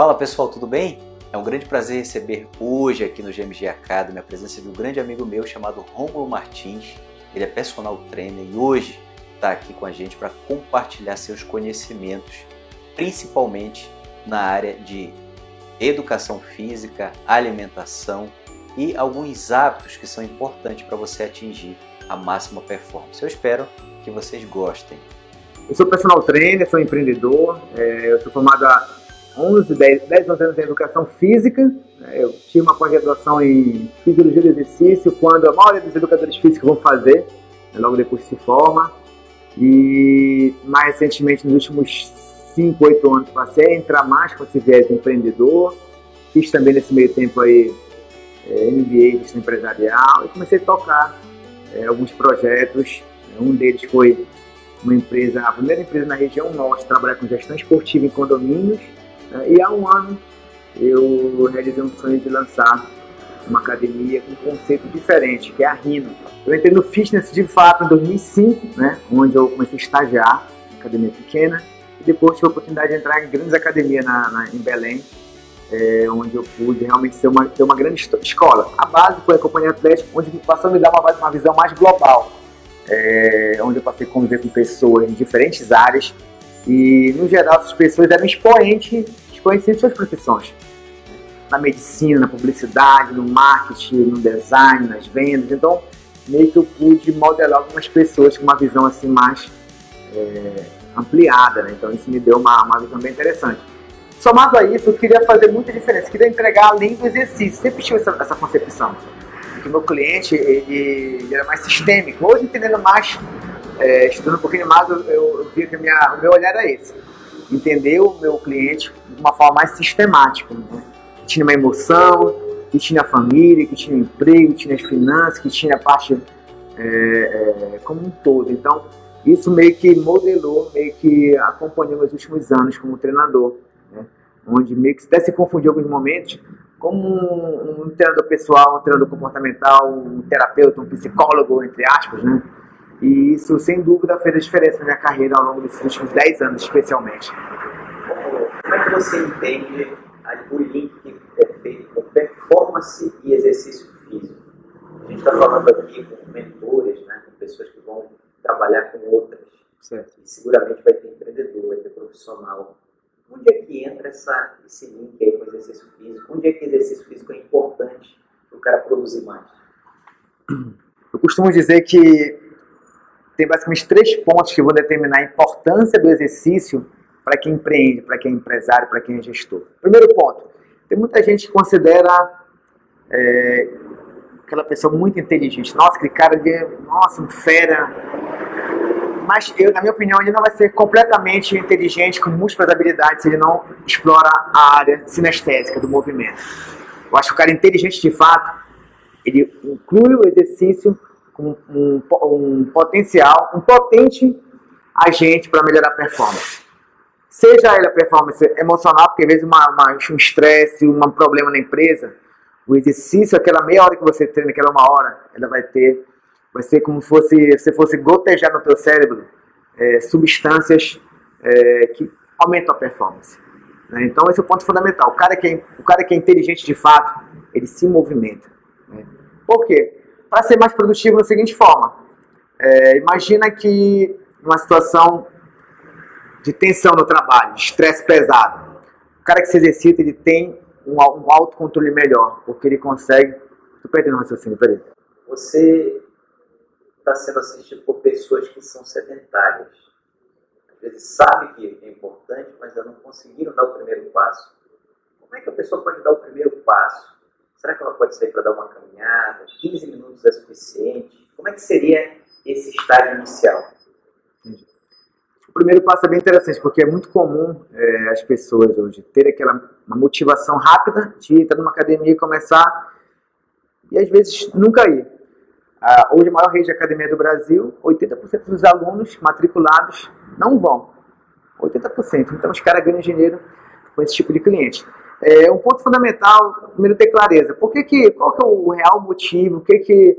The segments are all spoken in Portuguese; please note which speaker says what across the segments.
Speaker 1: Fala pessoal, tudo bem? É um grande prazer receber hoje aqui no GMG Academy a presença de um grande amigo meu chamado Romulo Martins. Ele é personal trainer e hoje está aqui com a gente para compartilhar seus conhecimentos, principalmente na área de educação física, alimentação e alguns hábitos que são importantes para você atingir a máxima performance. Eu espero que vocês gostem.
Speaker 2: Eu sou personal trainer, sou empreendedor, é, eu sou formado há 11, 10, 10 anos em educação física. Né, eu tive uma pós-graduação em fisiologia do exercício, quando a maioria dos educadores físicos vão fazer, né, logo depois se forma. E mais recentemente, nos últimos 5, 8 anos, passei a entrar mais com esse viés empreendedor. Fiz também nesse meio tempo aí é, MBA, gestão empresarial, e comecei a tocar é, alguns projetos. Um deles foi uma empresa, a primeira empresa na região norte, trabalhar com gestão esportiva em condomínios. E há um ano eu realizei um sonho de lançar uma academia com um conceito diferente, que é a Rino. Eu entrei no fitness de fato em 2005, né, onde eu comecei a estagiar, academia pequena, e depois tive a oportunidade de entrar em grandes academias na, na, em Belém, é, onde eu pude realmente ser uma, ter uma grande escola. A base foi a Companhia Atlética, onde passou a me dar uma, uma visão mais global, é, onde eu passei a conviver com pessoas em diferentes áreas e, no geral, essas pessoas eram expoentes, expoentes suas profissões. Na medicina, na publicidade, no marketing, no design, nas vendas. Então, meio que eu pude modelar algumas pessoas com uma visão assim mais é, ampliada. Né? Então, isso me deu uma, uma visão bem interessante. Somado a isso, eu queria fazer muita diferença, eu queria entregar além do exercício. Sempre tive essa, essa concepção. Que o meu cliente ele, ele, era mais sistêmico. Hoje, entendendo mais, é, estudando um pouquinho mais, eu, eu vi que minha, o meu olhar era esse. Entender o meu cliente de uma forma mais sistemática. Né? Que tinha uma emoção, que tinha família, que tinha emprego, que tinha as finanças, que tinha a parte é, é, como um todo. Então, isso meio que modelou, meio que acompanhou meus últimos anos como treinador né? onde meio que até se confundiu alguns momentos, como um, um, treinador pessoal, um treinador comportamental, um terapeuta, um psicólogo, entre aspas, né? E isso, sem dúvida, fez a diferença na minha carreira ao longo desses últimos 10 anos, especialmente.
Speaker 1: Como é que você entende o link que é feito com performance e exercício físico? A gente está falando aqui com mentores, né, com pessoas que vão trabalhar com outras. Certo. E seguramente vai ter empreendedor, vai ter profissional Onde é que entra essa, esse link aí com o exercício físico? Onde é que exercício físico é importante para o cara produzir mais?
Speaker 2: Eu costumo dizer que tem basicamente três pontos que vão determinar a importância do exercício para quem empreende, para quem é empresário, para quem é gestor. Primeiro ponto, tem muita gente que considera é, aquela pessoa muito inteligente. Nossa, aquele cara de, nossa, um fera, mas eu, na minha opinião, ele não vai ser completamente inteligente, com múltiplas habilidades, se ele não explora a área sinestésica do movimento. Eu acho que o cara inteligente de fato, ele inclui o exercício com um, um potencial, um potente agente para melhorar a performance. Seja ele a performance emocional, porque às vezes uma, uma, um estresse, um problema na empresa, o exercício, aquela meia hora que você treina, aquela uma hora, ela vai ter vai ser como se fosse, se fosse gotejar no teu cérebro é, substâncias é, que aumentam a performance. Né? Então esse é o ponto fundamental. O cara, que é, o cara que é inteligente de fato, ele se movimenta. Né? Por quê? Para ser mais produtivo da seguinte forma. É, imagina que uma situação de tensão no trabalho, estresse pesado. O cara que se exercita, ele tem um, um autocontrole melhor, porque ele consegue... Estou perdendo o raciocínio, peraí.
Speaker 1: Você está sendo assistido por pessoas que são sedentárias. Às vezes que é importante, mas ainda não conseguiram dar o primeiro passo. Como é que a pessoa pode dar o primeiro passo? Será que ela pode sair para dar uma caminhada? 15 minutos é suficiente? Como é que seria esse estágio inicial?
Speaker 2: O primeiro passo é bem interessante, porque é muito comum é, as pessoas hoje terem aquela uma motivação rápida de entrar numa academia e começar, e às vezes nunca ir. Uh, hoje, a maior rede de academia do Brasil, 80% dos alunos matriculados não vão. 80%. Então, os caras ganham dinheiro com esse tipo de cliente. É um ponto fundamental, primeiro, ter clareza. Por que que, qual que é o real motivo? O que que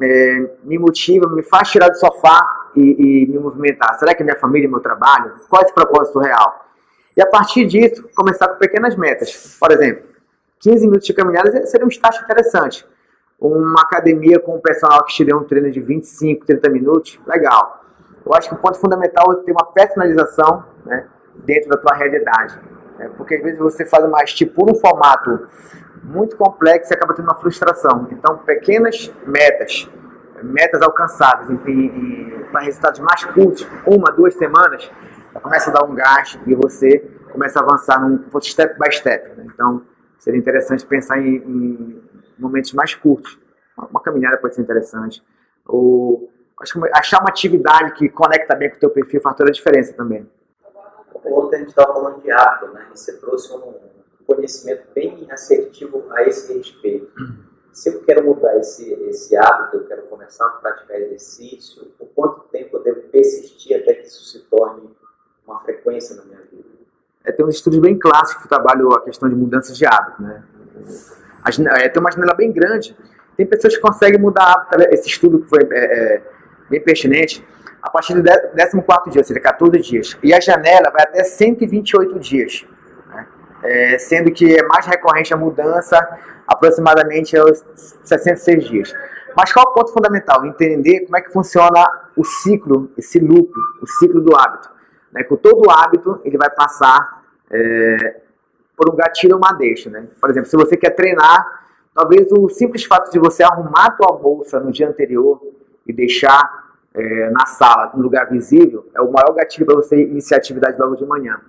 Speaker 2: é, me motiva, me faz tirar do sofá e, e, me movimentar? Será que é minha família, meu trabalho? Qual é esse propósito real? E a partir disso, começar com pequenas metas. Por exemplo, 15 minutos de caminhada seria um estágio interessante. Uma academia com um personal que te dê um treino de 25, 30 minutos, legal. Eu acho que o ponto fundamental é ter uma personalização né, dentro da tua realidade. Né? Porque às vezes você faz uma, estipula um formato muito complexo e acaba tendo uma frustração. Então, pequenas metas, metas alcançáveis para resultados mais curtos, uma, duas semanas, começa a dar um gás e você começa a avançar num step by step. Né? Então, seria interessante pensar em, em, momentos mais curtos. Uma caminhada pode ser interessante. Ou acho que achar uma atividade que conecta bem com o teu perfil faz toda a diferença também.
Speaker 1: Ontem a gente estava falando de hábito, né? E você trouxe um conhecimento bem assertivo a esse respeito. Se eu quero mudar esse, esse hábito, eu quero começar a praticar exercício, por quanto tempo eu devo persistir até que isso se torne uma frequência na minha vida?
Speaker 2: É, tem uns estudos bem clássicos que trabalham a questão de mudanças de hábito, né? É, tem uma janela bem grande. Tem pessoas que conseguem mudar hábito. Esse estudo que foi é, é, bem pertinente, a partir do 14 dia, ou seja, 14 dias. E a janela vai até 128 dias. Né? É, sendo que é mais recorrente a mudança aproximadamente aos 66 dias. Mas qual é o ponto fundamental? Entender como é que funciona o ciclo, esse loop, o ciclo do hábito. Né? Com todo hábito, ele vai passar é, por um gatilho ou uma deixa. Né? Por exemplo, se você quer treinar, talvez o simples fato de você arrumar a tua bolsa no dia anterior e deixar é, na sala, um lugar visível, é o maior gatilho para você iniciar atividade logo de manhã.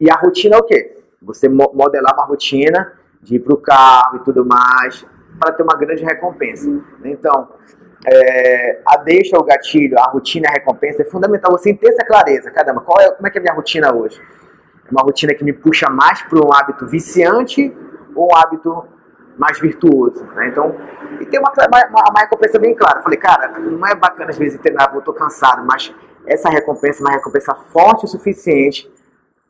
Speaker 2: E a rotina é o quê? Você modelar uma rotina de ir para o carro e tudo mais, para ter uma grande recompensa. Então, é, a deixa, o gatilho, a rotina, a recompensa, é fundamental você ter essa clareza. Caramba, qual é, como é que é a minha rotina hoje? É uma rotina que me puxa mais para um hábito viciante ou um hábito mais virtuoso, né? Então, e tem uma, uma, uma recompensa bem clara. Falei, cara, não é bacana às vezes treinar, eu estou cansado, mas essa recompensa é uma recompensa forte o suficiente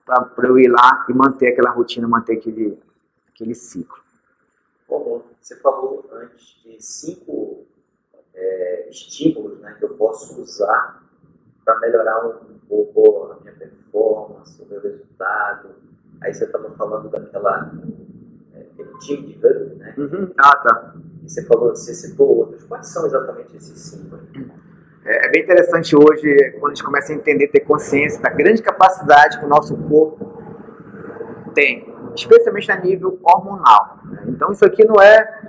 Speaker 2: para eu ir lá e manter aquela rotina, manter aquele, aquele ciclo.
Speaker 1: Bom, você falou antes de cinco é, estímulos né, que eu posso usar para melhorar um, pouco a minha performance, o meu resultado. Aí você estava falando daquela time de rugby, né?
Speaker 2: Uhum. Ah, tá.
Speaker 1: E você falou, você citou outros. Quais são exatamente esses cinco?
Speaker 2: É, é bem interessante hoje, quando a gente começa a entender, ter consciência da grande capacidade que o nosso corpo tem, especialmente a nível hormonal. Né? Então, isso aqui não é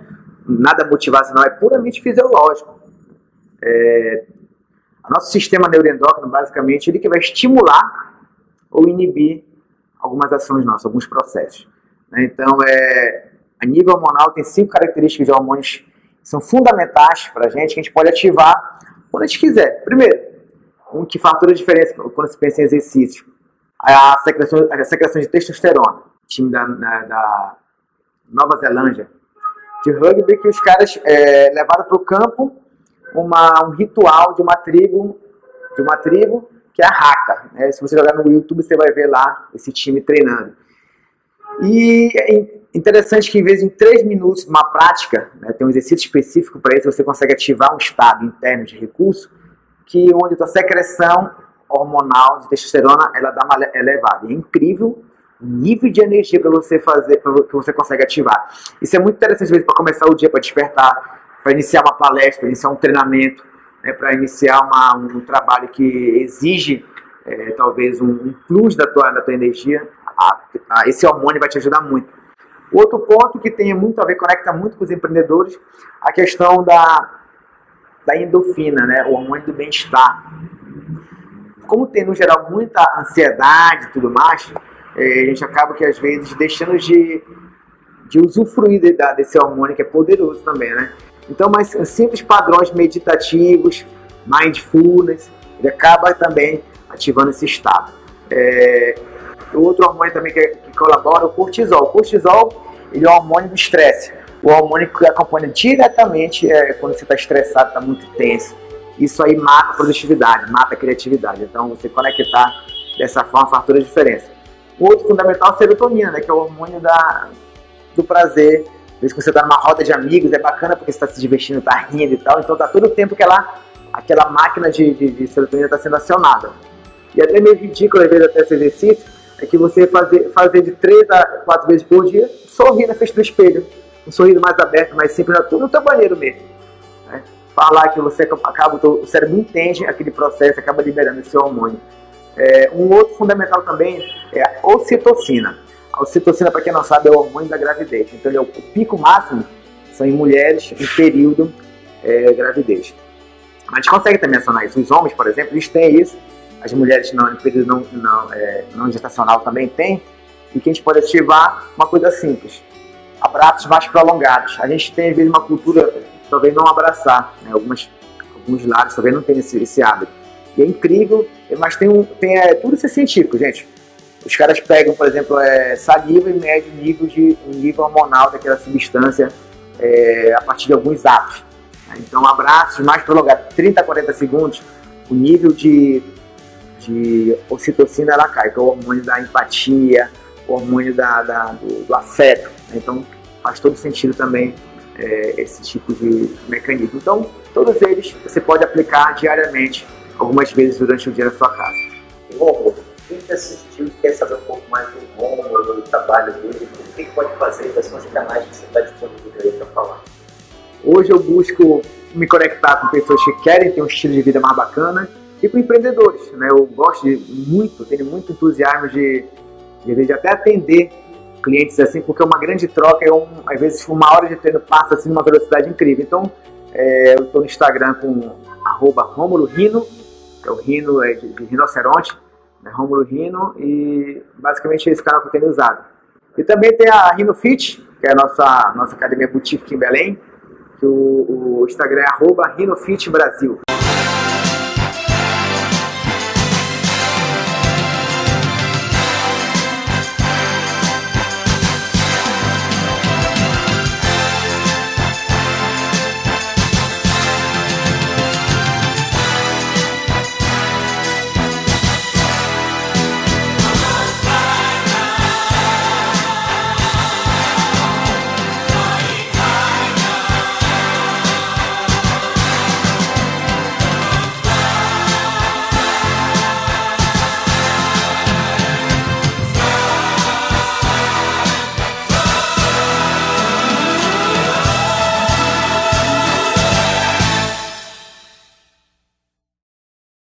Speaker 2: nada motivacional, é puramente fisiológico. É, o nosso sistema neuroendócrino, basicamente, ele que vai estimular ou inibir algumas ações nossas, alguns processos. Né? Então, é, a nível hormonal, tem cinco características de hormônios que são fundamentais para a gente, que a gente pode ativar quando a gente quiser. Primeiro, um que faz toda a diferença quando se pensa em exercício, a secreção, a secreção de testosterona. Time da, da Nova Zelândia de rugby que os caras é, levaram para o campo uma, um ritual de uma tribo, de uma tribo que é a Haka. Né? Se você jogar no YouTube, você vai ver lá esse time treinando. E é interessante que, em vez de em 3 minutos, uma prática, né, tem um exercício específico para isso, você consegue ativar um estado interno de recurso, que onde a sua secreção hormonal de testosterona ela dá uma elevada. É incrível o nível de energia para você fazer, que você consegue ativar. Isso é muito interessante para começar o dia, para despertar, para iniciar uma palestra, para iniciar um treinamento, né, para iniciar uma, um trabalho que exige é, talvez um, um, plus da tua, da tua energia. A, a, esse hormônio vai te ajudar muito. Outro ponto que tem muito a ver, conecta muito com os empreendedores, a questão da, da endorfina, né, o hormônio do bem-estar. Como tem, no geral, muita ansiedade e tudo mais, é, a gente acaba que às vezes deixando de, de usufruir de, desse hormônio que é poderoso também, né? Então, mas simples padrões meditativos, mindfulness, ele acaba também ativando esse estado. É, outro hormônio também que, que, colabora é o cortisol. O cortisol ele é um hormônio do estresse. O hormônio que acompanha diretamente é, quando você está estressado, está muito tenso. Isso aí mata a produtividade, mata a criatividade. Então, você conectar dessa forma faz toda a diferença. O outro fundamental é a serotonina, né, que é o hormônio da, do prazer. Às vezes você está numa roda de amigos, é bacana porque você está se divertindo, está rindo e tal. Então tá todo o tempo que ela, aquela máquina de, de, de serotonina está sendo acionada. E até meio ridículo, às vezes, até esse exercício, é que você fazer, fazer de três a quatro vezes por dia, sorrir na frente do espelho. Um sorriso mais aberto, mais simples, no teu banheiro mesmo. Né? Falar que você acaba, o cérebro entende aquele processo, acaba liberando esse hormônio. É, um outro fundamental também é a ocitocina. A ocitocina, para quem não sabe, é o hormônio da gravidez. Então, é o pico máximo são em mulheres em período é, gravidez. Gente consegue também acionar isso. Os homens, por exemplo, eles têm isso. As mulheres não, em período não, não, é, não gestacional também têm. E que a gente pode ativar uma coisa simples. Abraços mais prolongados. A gente tem, às vezes, uma cultura, talvez não abraçar. Né? Algumas, alguns lares talvez não tenham esse, esse hábito. E é incrível, mas tem, um, tem é, tudo isso é científico, gente. Os caras pegam, por exemplo, é, saliva e medem o nível, de, nível hormonal daquela substância é, a partir de alguns atos. Então, abraços mais prolongados, 30 a 40 segundos, o nível de, de ocitocina ela cai, que é o hormônio da empatia, o hormônio da, da do, do, afeto. Então, faz todo sentido também é, esse tipo de mecanismo. Então, todos eles você pode aplicar diariamente, algumas vezes durante o dia na sua casa.
Speaker 1: Bom, quem está assistindo quer saber um pouco mais do Romulo, do trabalho dele, o que pode fazer? Quais são canais que você está disponível aí para falar?
Speaker 2: Hoje eu busco me conectar com pessoas que querem ter um estilo de vida mais bacana e com empreendedores. Né? Eu gosto de muito, tenho muito entusiasmo de, de, de até atender clientes assim, porque é uma grande troca, é às vezes uma hora de treino passa assim numa velocidade incrível. Então, é, eu estou no Instagram com arroba Rino, que é o Rino é de, de rinoceronte, né, Romulo Rino, e basicamente é esse canal que eu tenho usado. E também tem a Rino Fit, que é a nossa, nossa academia boutique aqui em Belém, que o, o Instagram é arroba RinoFitBrasil.